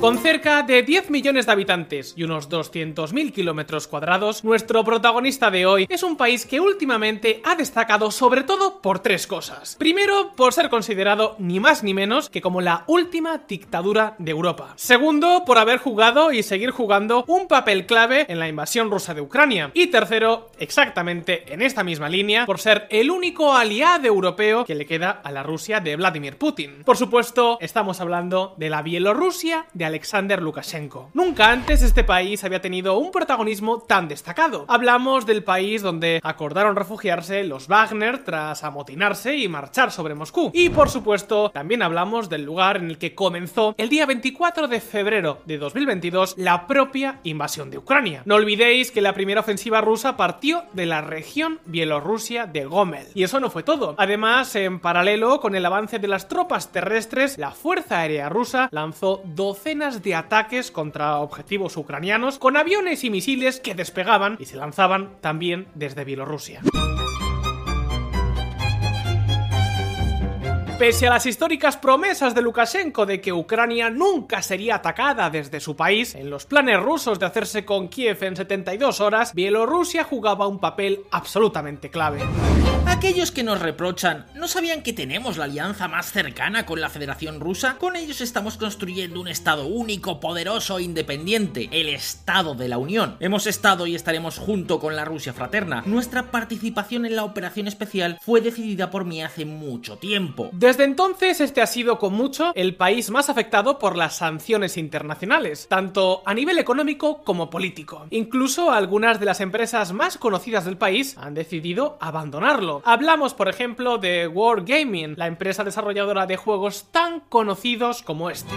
Con cerca de 10 millones de habitantes y unos 200.000 kilómetros cuadrados, nuestro protagonista de hoy es un país que últimamente ha destacado sobre todo por tres cosas. Primero, por ser considerado ni más ni menos que como la última dictadura de Europa. Segundo, por haber jugado y seguir jugando un papel clave en la invasión rusa de Ucrania. Y tercero, exactamente en esta misma línea, por ser el único aliado europeo que le queda a la Rusia de Vladimir Putin. Por supuesto, estamos hablando de la Bielorrusia de Alexander Lukashenko. Nunca antes este país había tenido un protagonismo tan destacado. Hablamos del país donde acordaron refugiarse los Wagner tras amotinarse y marchar sobre Moscú. Y por supuesto, también hablamos del lugar en el que comenzó el día 24 de febrero de 2022 la propia invasión de Ucrania. No olvidéis que la primera ofensiva rusa partió de la región Bielorrusia de Gomel. Y eso no fue todo. Además, en paralelo con el avance de las tropas terrestres, la Fuerza Aérea Rusa lanzó de ataques contra objetivos ucranianos con aviones y misiles que despegaban y se lanzaban también desde Bielorrusia. Pese a las históricas promesas de Lukashenko de que Ucrania nunca sería atacada desde su país, en los planes rusos de hacerse con Kiev en 72 horas, Bielorrusia jugaba un papel absolutamente clave. Aquellos que nos reprochan, ¿no sabían que tenemos la alianza más cercana con la Federación Rusa? Con ellos estamos construyendo un Estado único, poderoso e independiente, el Estado de la Unión. Hemos estado y estaremos junto con la Rusia fraterna. Nuestra participación en la operación especial fue decidida por mí hace mucho tiempo. Desde entonces, este ha sido con mucho el país más afectado por las sanciones internacionales, tanto a nivel económico como político. Incluso algunas de las empresas más conocidas del país han decidido abandonarlo. Hablamos, por ejemplo, de Wargaming, la empresa desarrolladora de juegos tan conocidos como este.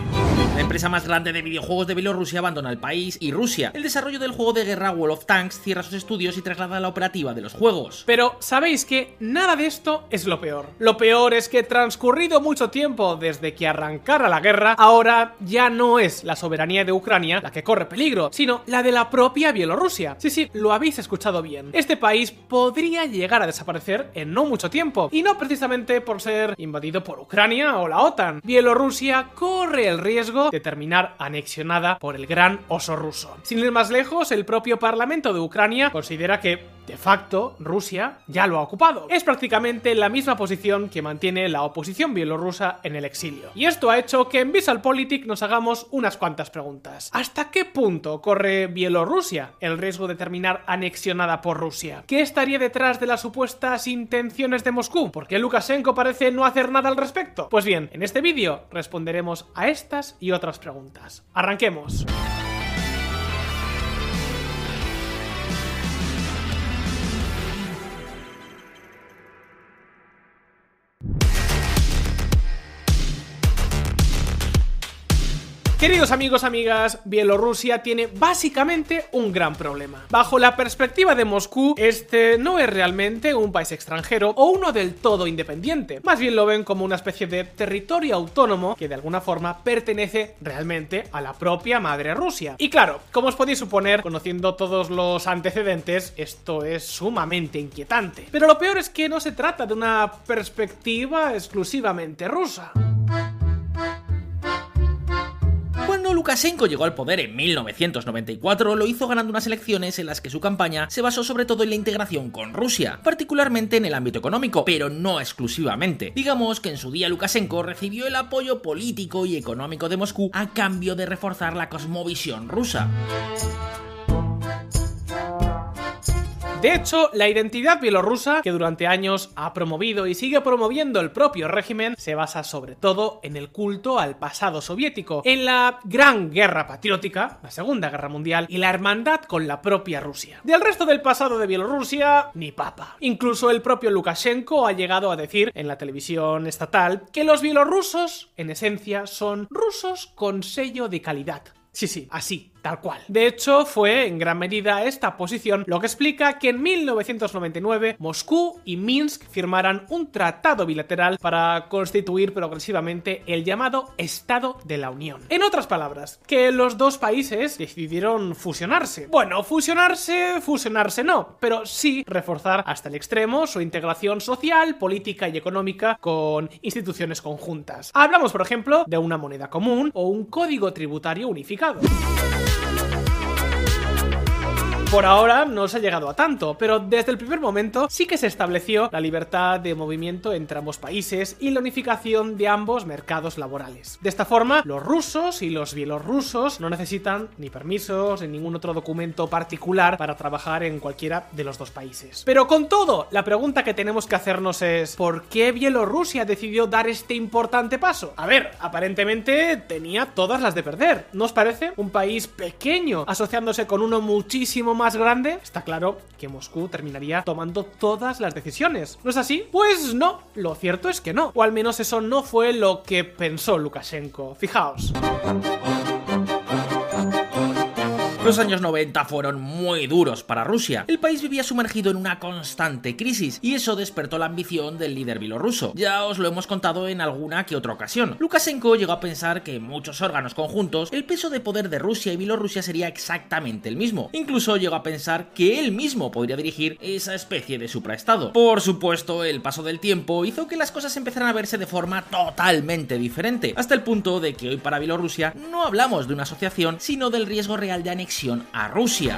La empresa más grande de videojuegos de Bielorrusia abandona el país y Rusia. El desarrollo del juego de guerra World of Tanks cierra sus estudios y traslada la operativa de los juegos. Pero sabéis que nada de esto es lo peor. Lo peor es que transcurrido mucho tiempo desde que arrancara la guerra, ahora ya no es la soberanía de Ucrania la que corre peligro, sino la de la propia Bielorrusia. Sí, sí, lo habéis escuchado bien. Este país podría llegar a desaparecer en no mucho tiempo, y no precisamente por ser invadido por Ucrania o la OTAN. Bielorrusia corre el riesgo de terminar anexionada por el gran oso ruso. Sin ir más lejos, el propio Parlamento de Ucrania considera que de facto, Rusia ya lo ha ocupado. Es prácticamente la misma posición que mantiene la oposición bielorrusa en el exilio. Y esto ha hecho que en VisalPolitik nos hagamos unas cuantas preguntas. ¿Hasta qué punto corre Bielorrusia el riesgo de terminar anexionada por Rusia? ¿Qué estaría detrás de las supuestas intenciones de Moscú? ¿Por qué Lukashenko parece no hacer nada al respecto? Pues bien, en este vídeo responderemos a estas y otras preguntas. ¡Arranquemos! Queridos amigos, amigas, Bielorrusia tiene básicamente un gran problema. Bajo la perspectiva de Moscú, este no es realmente un país extranjero o uno del todo independiente. Más bien lo ven como una especie de territorio autónomo que de alguna forma pertenece realmente a la propia madre Rusia. Y claro, como os podéis suponer, conociendo todos los antecedentes, esto es sumamente inquietante. Pero lo peor es que no se trata de una perspectiva exclusivamente rusa. Lukashenko llegó al poder en 1994, lo hizo ganando unas elecciones en las que su campaña se basó sobre todo en la integración con Rusia, particularmente en el ámbito económico, pero no exclusivamente. Digamos que en su día Lukashenko recibió el apoyo político y económico de Moscú a cambio de reforzar la cosmovisión rusa. De hecho, la identidad bielorrusa, que durante años ha promovido y sigue promoviendo el propio régimen, se basa sobre todo en el culto al pasado soviético, en la gran guerra patriótica, la Segunda Guerra Mundial, y la hermandad con la propia Rusia. Del resto del pasado de Bielorrusia, ni papa. Incluso el propio Lukashenko ha llegado a decir en la televisión estatal que los bielorrusos, en esencia, son rusos con sello de calidad. Sí, sí, así, tal cual. De hecho, fue en gran medida esta posición lo que explica que en 1999 Moscú y Minsk firmaran un tratado bilateral para constituir progresivamente el llamado Estado de la Unión. En otras palabras, que los dos países decidieron fusionarse. Bueno, fusionarse, fusionarse no, pero sí reforzar hasta el extremo su integración social, política y económica con instituciones conjuntas. Hablamos, por ejemplo, de una moneda común o un código tributario unificado. Por ahora no se ha llegado a tanto, pero desde el primer momento sí que se estableció la libertad de movimiento entre ambos países y la unificación de ambos mercados laborales. De esta forma, los rusos y los bielorrusos no necesitan ni permisos ni ningún otro documento particular para trabajar en cualquiera de los dos países. Pero con todo, la pregunta que tenemos que hacernos es ¿por qué Bielorrusia decidió dar este importante paso? A ver, aparentemente tenía todas las de perder, ¿no os parece? Un país pequeño asociándose con uno muchísimo más grande, está claro que Moscú terminaría tomando todas las decisiones. ¿No es así? Pues no, lo cierto es que no, o al menos eso no fue lo que pensó Lukashenko. Fijaos. Los años 90 fueron muy duros para Rusia. El país vivía sumergido en una constante crisis y eso despertó la ambición del líder bielorruso. Ya os lo hemos contado en alguna que otra ocasión. Lukashenko llegó a pensar que en muchos órganos conjuntos el peso de poder de Rusia y Bielorrusia sería exactamente el mismo. Incluso llegó a pensar que él mismo podría dirigir esa especie de supraestado. Por supuesto, el paso del tiempo hizo que las cosas empezaran a verse de forma totalmente diferente, hasta el punto de que hoy para Bielorrusia no hablamos de una asociación, sino del riesgo real de anexión a Rusia.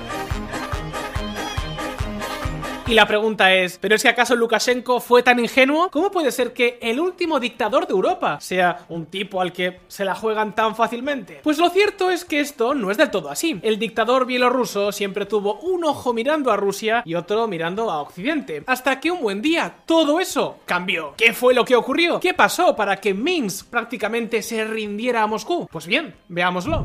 Y la pregunta es, ¿pero es que acaso Lukashenko fue tan ingenuo? ¿Cómo puede ser que el último dictador de Europa sea un tipo al que se la juegan tan fácilmente? Pues lo cierto es que esto no es del todo así. El dictador bielorruso siempre tuvo un ojo mirando a Rusia y otro mirando a Occidente. Hasta que un buen día todo eso cambió. ¿Qué fue lo que ocurrió? ¿Qué pasó para que Minsk prácticamente se rindiera a Moscú? Pues bien, veámoslo.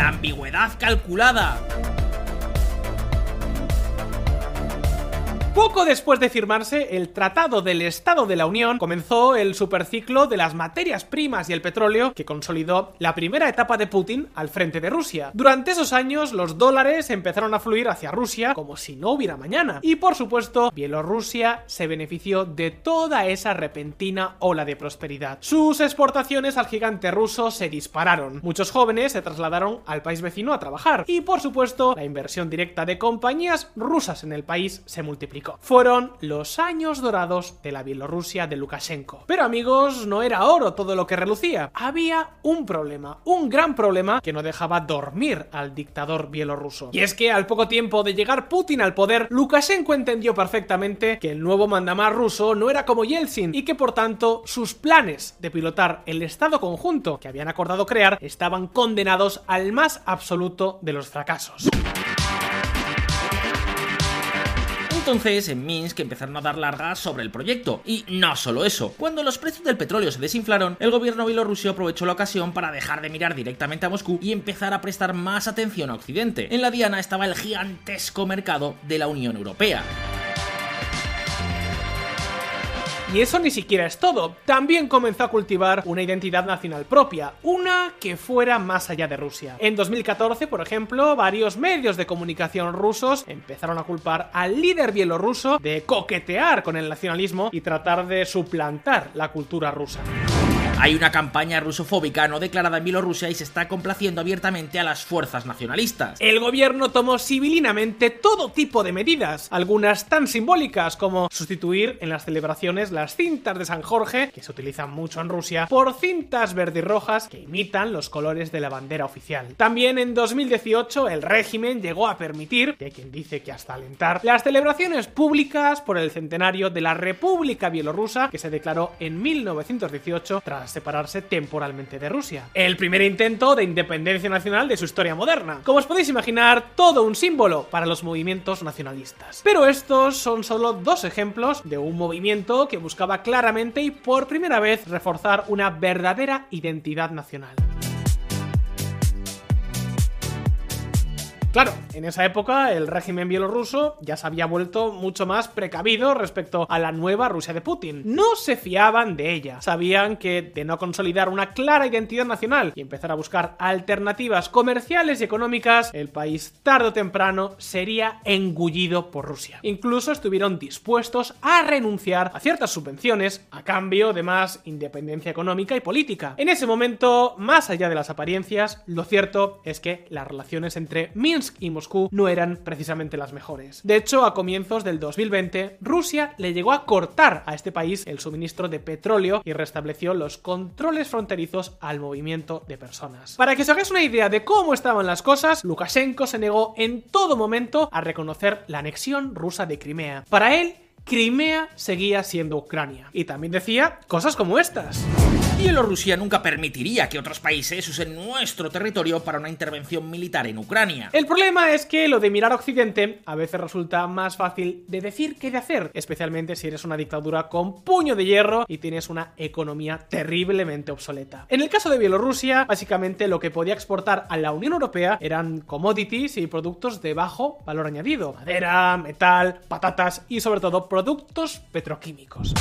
La ambigüedad calculada. Poco después de firmarse el Tratado del Estado de la Unión, comenzó el superciclo de las materias primas y el petróleo que consolidó la primera etapa de Putin al frente de Rusia. Durante esos años, los dólares empezaron a fluir hacia Rusia como si no hubiera mañana. Y por supuesto, Bielorrusia se benefició de toda esa repentina ola de prosperidad. Sus exportaciones al gigante ruso se dispararon. Muchos jóvenes se trasladaron al país vecino a trabajar. Y por supuesto, la inversión directa de compañías rusas en el país se multiplicó. Fueron los años dorados de la Bielorrusia de Lukashenko. Pero amigos, no era oro todo lo que relucía. Había un problema, un gran problema que no dejaba dormir al dictador bielorruso. Y es que al poco tiempo de llegar Putin al poder, Lukashenko entendió perfectamente que el nuevo mandamás ruso no era como Yeltsin y que por tanto sus planes de pilotar el Estado conjunto que habían acordado crear estaban condenados al más absoluto de los fracasos. Entonces, en Minsk empezaron a dar largas sobre el proyecto. Y no solo eso, cuando los precios del petróleo se desinflaron, el gobierno bielorruso aprovechó la ocasión para dejar de mirar directamente a Moscú y empezar a prestar más atención a Occidente. En la diana estaba el gigantesco mercado de la Unión Europea. Y eso ni siquiera es todo. También comenzó a cultivar una identidad nacional propia, una que fuera más allá de Rusia. En 2014, por ejemplo, varios medios de comunicación rusos empezaron a culpar al líder bielorruso de coquetear con el nacionalismo y tratar de suplantar la cultura rusa. Hay una campaña rusofóbica no declarada en Bielorrusia y se está complaciendo abiertamente a las fuerzas nacionalistas. El gobierno tomó civilinamente todo tipo de medidas, algunas tan simbólicas como sustituir en las celebraciones las cintas de San Jorge, que se utilizan mucho en Rusia, por cintas verde y rojas que imitan los colores de la bandera oficial. También en 2018 el régimen llegó a permitir, que hay quien dice que hasta alentar, las celebraciones públicas por el centenario de la República Bielorrusa que se declaró en 1918 tras separarse temporalmente de Rusia. El primer intento de independencia nacional de su historia moderna. Como os podéis imaginar, todo un símbolo para los movimientos nacionalistas. Pero estos son solo dos ejemplos de un movimiento que buscaba claramente y por primera vez reforzar una verdadera identidad nacional. Claro, En esa época, el régimen bielorruso ya se había vuelto mucho más precavido respecto a la nueva Rusia de Putin. No se fiaban de ella. Sabían que de no consolidar una clara identidad nacional y empezar a buscar alternativas comerciales y económicas, el país tarde o temprano sería engullido por Rusia. Incluso estuvieron dispuestos a renunciar a ciertas subvenciones a cambio de más independencia económica y política. En ese momento, más allá de las apariencias, lo cierto es que las relaciones entre Y Moscú no eran precisamente las mejores. De hecho, a comienzos del 2020, Rusia le llegó a cortar a este país el suministro de petróleo y restableció los controles fronterizos al movimiento de personas. Para que os hagáis una idea de cómo estaban las cosas, Lukashenko se negó en todo momento a reconocer la anexión rusa de Crimea. Para él, Crimea seguía siendo Ucrania. Y también decía cosas como estas. Bielorrusia nunca permitiría que otros países usen nuestro territorio para una intervención militar en Ucrania. El problema es que lo de mirar a Occidente a veces resulta más fácil de decir que de hacer, especialmente si eres una dictadura con puño de hierro y tienes una economía terriblemente obsoleta. En el caso de Bielorrusia, básicamente lo que podía exportar a la Unión Europea eran commodities y productos de bajo valor añadido, madera, metal, patatas y sobre todo productos petroquímicos.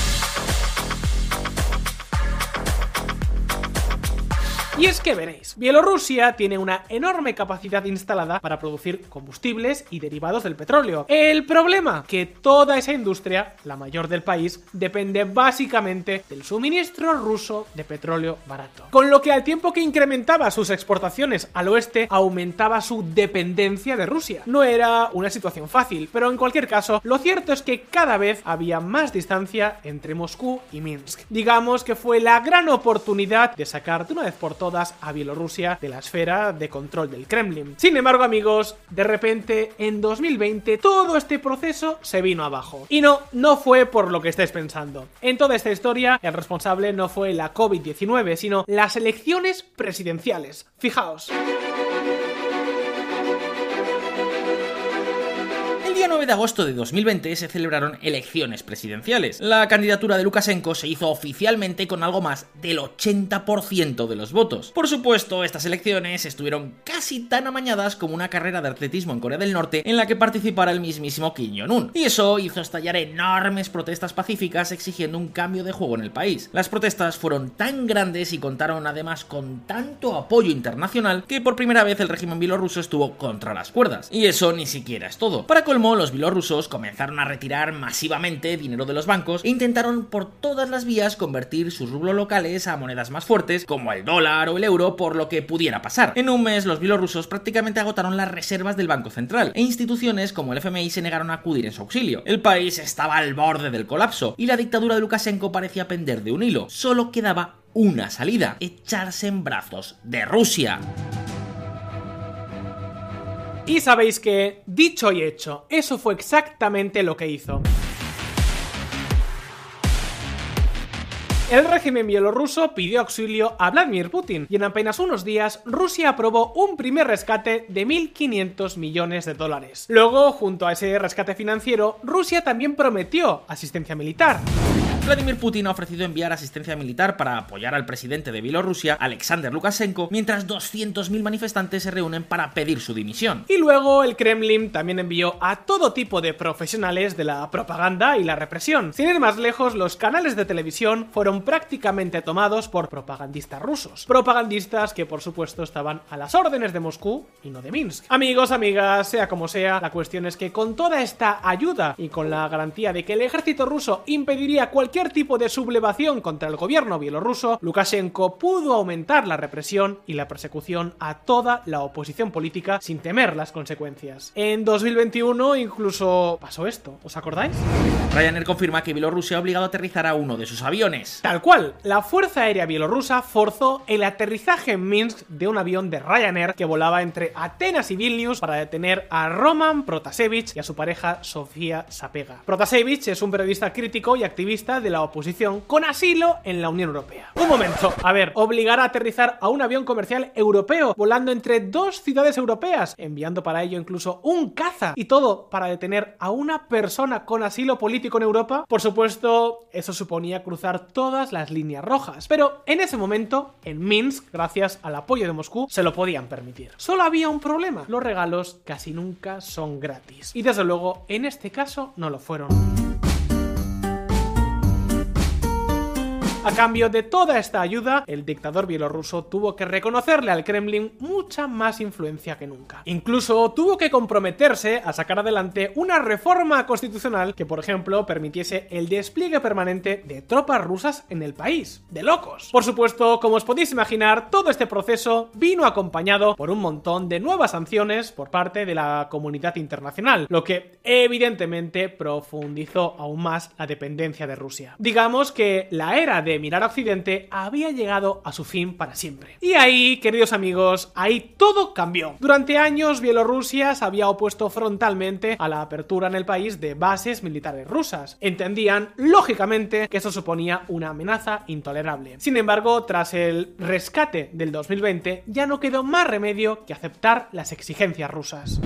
Y es que veréis, Bielorrusia tiene una enorme capacidad instalada para producir combustibles y derivados del petróleo. El problema, que toda esa industria, la mayor del país, depende básicamente del suministro ruso de petróleo barato. Con lo que al tiempo que incrementaba sus exportaciones al oeste, aumentaba su dependencia de Rusia. No era una situación fácil, pero en cualquier caso, lo cierto es que cada vez había más distancia entre Moscú y Minsk. Digamos que fue la gran oportunidad de sacar de una vez por todas a Bielorrusia de la esfera de control del Kremlin. Sin embargo, amigos, de repente en 2020 todo este proceso se vino abajo. Y no, no fue por lo que estáis pensando. En toda esta historia, el responsable no fue la COVID-19, sino las elecciones presidenciales. Fijaos. 9 de agosto de 2020 se celebraron elecciones presidenciales. La candidatura de Lukashenko se hizo oficialmente con algo más del 80% de los votos. Por supuesto, estas elecciones estuvieron casi tan amañadas como una carrera de atletismo en Corea del Norte en la que participara el mismísimo Kim Jong-un. Y eso hizo estallar enormes protestas pacíficas exigiendo un cambio de juego en el país. Las protestas fueron tan grandes y contaron además con tanto apoyo internacional que por primera vez el régimen bielorruso estuvo contra las cuerdas. Y eso ni siquiera es todo. Para colmo, los bielorrusos comenzaron a retirar masivamente dinero de los bancos e intentaron por todas las vías convertir sus rublos locales a monedas más fuertes, como el dólar o el euro, por lo que pudiera pasar. En un mes, los bielorrusos prácticamente agotaron las reservas del Banco Central, e instituciones como el FMI se negaron a acudir en su auxilio. El país estaba al borde del colapso, y la dictadura de Lukashenko parecía pender de un hilo. Solo quedaba una salida, echarse en brazos de Rusia. Y sabéis que, dicho y hecho, eso fue exactamente lo que hizo. El régimen bielorruso pidió auxilio a Vladimir Putin y en apenas unos días Rusia aprobó un primer rescate de 1.500 millones de dólares. Luego, junto a ese rescate financiero, Rusia también prometió asistencia militar. Vladimir Putin ha ofrecido enviar asistencia militar para apoyar al presidente de Bielorrusia, Alexander Lukashenko, mientras 200.000 manifestantes se reúnen para pedir su dimisión. Y luego el Kremlin también envió a todo tipo de profesionales de la propaganda y la represión. Sin ir más lejos, los canales de televisión fueron prácticamente tomados por propagandistas rusos. Propagandistas que por supuesto estaban a las órdenes de Moscú y no de Minsk. Amigos, amigas, sea como sea, la cuestión es que con toda esta ayuda y con la garantía de que el ejército ruso impediría cualquier tipo de sublevación contra el gobierno bielorruso, Lukashenko pudo aumentar la represión y la persecución a toda la oposición política sin temer las consecuencias. En 2021 incluso pasó esto, ¿os acordáis? Ryanair confirma que Bielorrusia ha obligado a aterrizar a uno de sus aviones. Tal cual, la Fuerza Aérea Bielorrusa forzó el aterrizaje en Minsk de un avión de Ryanair que volaba entre Atenas y Vilnius para detener a Roman Protasevich y a su pareja Sofía Sapega. Protasevich es un periodista crítico y activista de de la oposición con asilo en la Unión Europea. Un momento, a ver, obligar a aterrizar a un avión comercial europeo volando entre dos ciudades europeas, enviando para ello incluso un caza y todo para detener a una persona con asilo político en Europa, por supuesto, eso suponía cruzar todas las líneas rojas. Pero en ese momento, en Minsk, gracias al apoyo de Moscú, se lo podían permitir. Solo había un problema, los regalos casi nunca son gratis. Y desde luego, en este caso, no lo fueron. A cambio de toda esta ayuda, el dictador bielorruso tuvo que reconocerle al Kremlin mucha más influencia que nunca. Incluso tuvo que comprometerse a sacar adelante una reforma constitucional que, por ejemplo, permitiese el despliegue permanente de tropas rusas en el país. De locos. Por supuesto, como os podéis imaginar, todo este proceso vino acompañado por un montón de nuevas sanciones por parte de la comunidad internacional, lo que evidentemente profundizó aún más la dependencia de Rusia. Digamos que la era de mirar a Occidente había llegado a su fin para siempre. Y ahí, queridos amigos, ahí todo cambió. Durante años, Bielorrusia se había opuesto frontalmente a la apertura en el país de bases militares rusas. Entendían, lógicamente, que eso suponía una amenaza intolerable. Sin embargo, tras el rescate del 2020, ya no quedó más remedio que aceptar las exigencias rusas.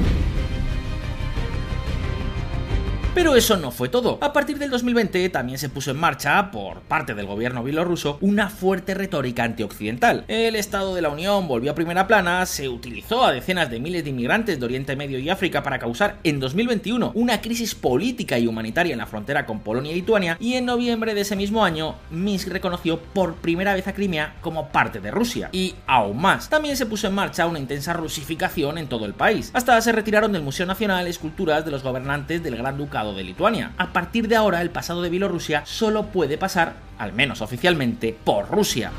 Pero eso no fue todo. A partir del 2020 también se puso en marcha, por parte del gobierno bielorruso, una fuerte retórica antioccidental. El Estado de la Unión volvió a primera plana, se utilizó a decenas de miles de inmigrantes de Oriente Medio y África para causar en 2021 una crisis política y humanitaria en la frontera con Polonia y Lituania, y en noviembre de ese mismo año, Minsk reconoció por primera vez a Crimea como parte de Rusia. Y aún más, también se puso en marcha una intensa rusificación en todo el país. Hasta se retiraron del Museo Nacional esculturas de los gobernantes del Gran Ducado de Lituania. A partir de ahora, el pasado de Bielorrusia solo puede pasar, al menos oficialmente, por Rusia.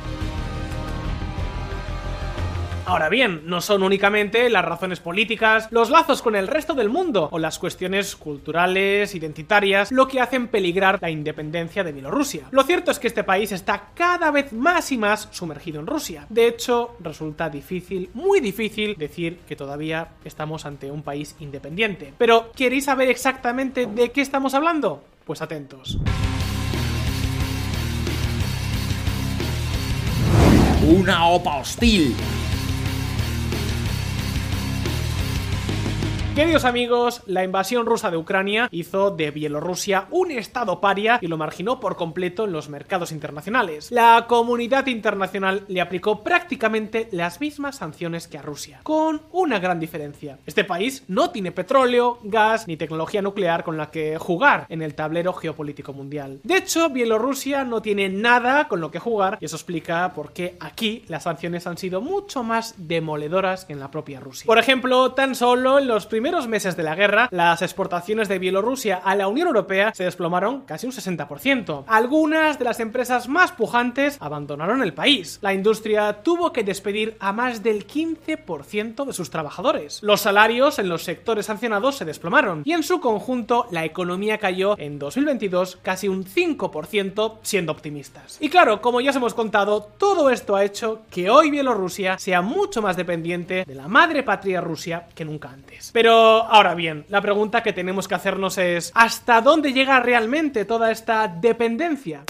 Ahora bien, no son únicamente las razones políticas, los lazos con el resto del mundo o las cuestiones culturales, identitarias, lo que hacen peligrar la independencia de Bielorrusia. Lo cierto es que este país está cada vez más y más sumergido en Rusia. De hecho, resulta difícil, muy difícil, decir que todavía estamos ante un país independiente. Pero, ¿queréis saber exactamente de qué estamos hablando? Pues atentos. Una OPA hostil Queridos amigos, la invasión rusa de Ucrania hizo de Bielorrusia un estado paria y lo marginó por completo en los mercados internacionales. La comunidad internacional le aplicó prácticamente las mismas sanciones que a Rusia, con una gran diferencia. Este país no tiene petróleo, gas ni tecnología nuclear con la que jugar en el tablero geopolítico mundial. De hecho, Bielorrusia no tiene nada con lo que jugar y eso explica por qué aquí las sanciones han sido mucho más demoledoras que en la propia Rusia. Por ejemplo, tan solo en los primeros primeros meses de la guerra, las exportaciones de Bielorrusia a la Unión Europea se desplomaron casi un 60%. Algunas de las empresas más pujantes abandonaron el país. La industria tuvo que despedir a más del 15% de sus trabajadores. Los salarios en los sectores sancionados se desplomaron y en su conjunto la economía cayó en 2022 casi un 5% siendo optimistas. Y claro, como ya os hemos contado, todo esto ha hecho que hoy Bielorrusia sea mucho más dependiente de la madre patria Rusia que nunca antes. Pero ahora bien, la pregunta que tenemos que hacernos es, ¿hasta dónde llega realmente toda esta dependencia?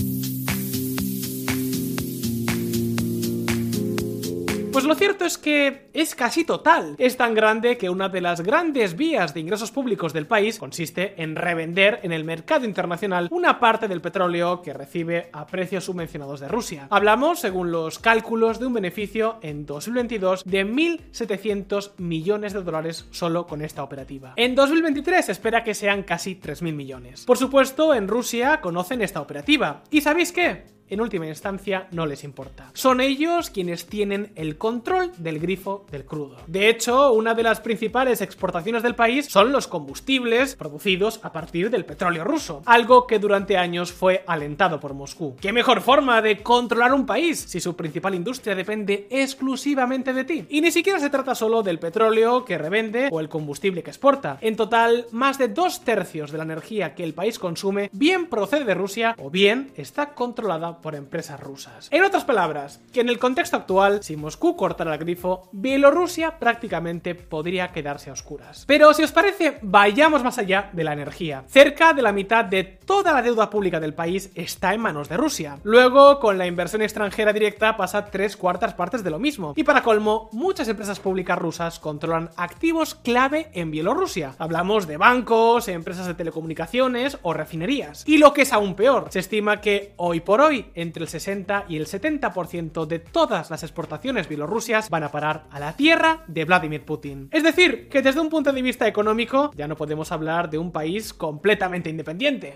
Pues lo cierto es que es casi total. Es tan grande que una de las grandes vías de ingresos públicos del país consiste en revender en el mercado internacional una parte del petróleo que recibe a precios subvencionados de Rusia. Hablamos, según los cálculos, de un beneficio en 2022 de 1.700 millones de dólares solo con esta operativa. En 2023 se espera que sean casi 3.000 millones. Por supuesto, en Rusia conocen esta operativa. ¿Y sabéis qué? En última instancia no les importa. Son ellos quienes tienen el control del grifo del crudo. De hecho, una de las principales exportaciones del país son los combustibles producidos a partir del petróleo ruso, algo que durante años fue alentado por Moscú. ¿Qué mejor forma de controlar un país si su principal industria depende exclusivamente de ti? Y ni siquiera se trata solo del petróleo que revende o el combustible que exporta. En total, más de dos tercios de la energía que el país consume bien procede de Rusia o bien está controlada por empresas rusas. En otras palabras, que en el contexto actual, si Moscú cortara el grifo, Bielorrusia prácticamente podría quedarse a oscuras. Pero si os parece, vayamos más allá de la energía. Cerca de la mitad de toda la deuda pública del país está en manos de Rusia. Luego, con la inversión extranjera directa pasa tres cuartas partes de lo mismo. Y para colmo, muchas empresas públicas rusas controlan activos clave en Bielorrusia. Hablamos de bancos, empresas de telecomunicaciones o refinerías. Y lo que es aún peor, se estima que hoy por hoy entre el 60 y el 70% de todas las exportaciones bielorrusias van a parar a la tierra de Vladimir Putin. Es decir, que desde un punto de vista económico ya no podemos hablar de un país completamente independiente.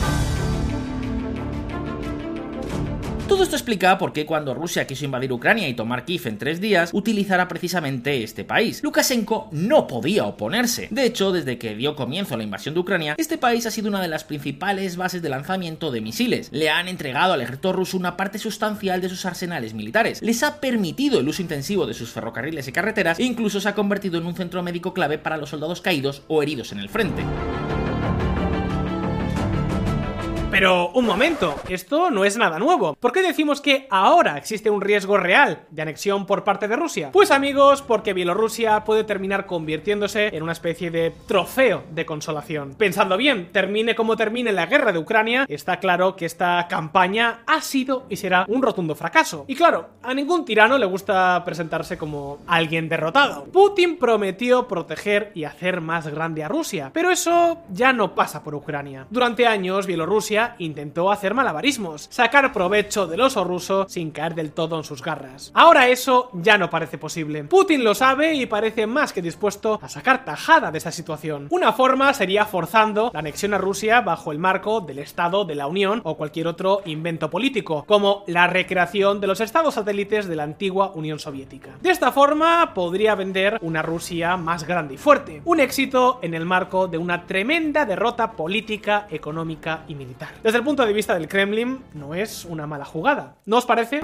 Todo esto explica por qué cuando Rusia quiso invadir Ucrania y tomar Kiev en tres días, utilizará precisamente este país. Lukashenko no podía oponerse. De hecho, desde que dio comienzo a la invasión de Ucrania, este país ha sido una de las principales bases de lanzamiento de misiles. Le han entregado al ejército ruso una parte sustancial de sus arsenales militares. Les ha permitido el uso intensivo de sus ferrocarriles y carreteras e incluso se ha convertido en un centro médico clave para los soldados caídos o heridos en el frente. Pero un momento, esto no es nada nuevo. ¿Por qué decimos que ahora existe un riesgo real de anexión por parte de Rusia? Pues amigos, porque Bielorrusia puede terminar convirtiéndose en una especie de trofeo de consolación. Pensando bien, termine como termine la guerra de Ucrania, está claro que esta campaña ha sido y será un rotundo fracaso. Y claro, a ningún tirano le gusta presentarse como alguien derrotado. Putin prometió proteger y hacer más grande a Rusia, pero eso ya no pasa por Ucrania. Durante años, Bielorrusia intentó hacer malabarismos, sacar provecho del oso ruso sin caer del todo en sus garras. Ahora eso ya no parece posible. Putin lo sabe y parece más que dispuesto a sacar tajada de esa situación. Una forma sería forzando la anexión a Rusia bajo el marco del Estado de la Unión o cualquier otro invento político, como la recreación de los estados satélites de la antigua Unión Soviética. De esta forma podría vender una Rusia más grande y fuerte, un éxito en el marco de una tremenda derrota política, económica y militar. Desde el punto de vista del Kremlin, no es una mala jugada. ¿No os parece?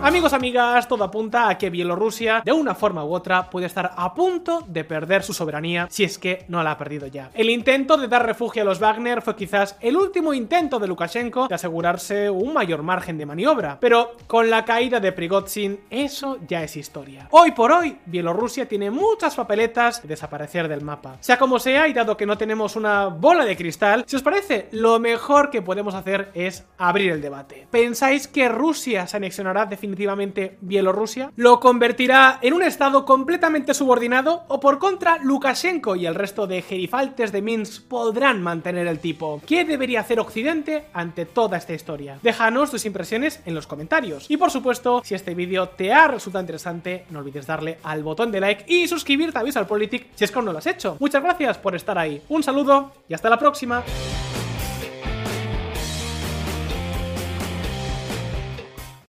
Amigos, amigas, todo apunta a que Bielorrusia, de una forma u otra, puede estar a punto de perder su soberanía si es que no la ha perdido ya. El intento de dar refugio a los Wagner fue quizás el último intento de Lukashenko de asegurarse un mayor margen de maniobra, pero con la caída de Prigozhin, eso ya es historia. Hoy por hoy, Bielorrusia tiene muchas papeletas de desaparecer del mapa. Sea como sea, y dado que no tenemos una bola de cristal, si os parece, lo mejor que podemos hacer es abrir el debate. ¿Pensáis que Rusia se anexionará definitivamente definitivamente Bielorrusia? ¿Lo convertirá en un estado completamente subordinado? ¿O por contra, Lukashenko y el resto de gerifaltes de Minsk podrán mantener el tipo? ¿Qué debería hacer Occidente ante toda esta historia? Déjanos tus impresiones en los comentarios. Y por supuesto, si este vídeo te ha resultado interesante, no olvides darle al botón de like y suscribirte a Visual Politic si es que aún no lo has hecho. Muchas gracias por estar ahí. Un saludo y hasta la próxima.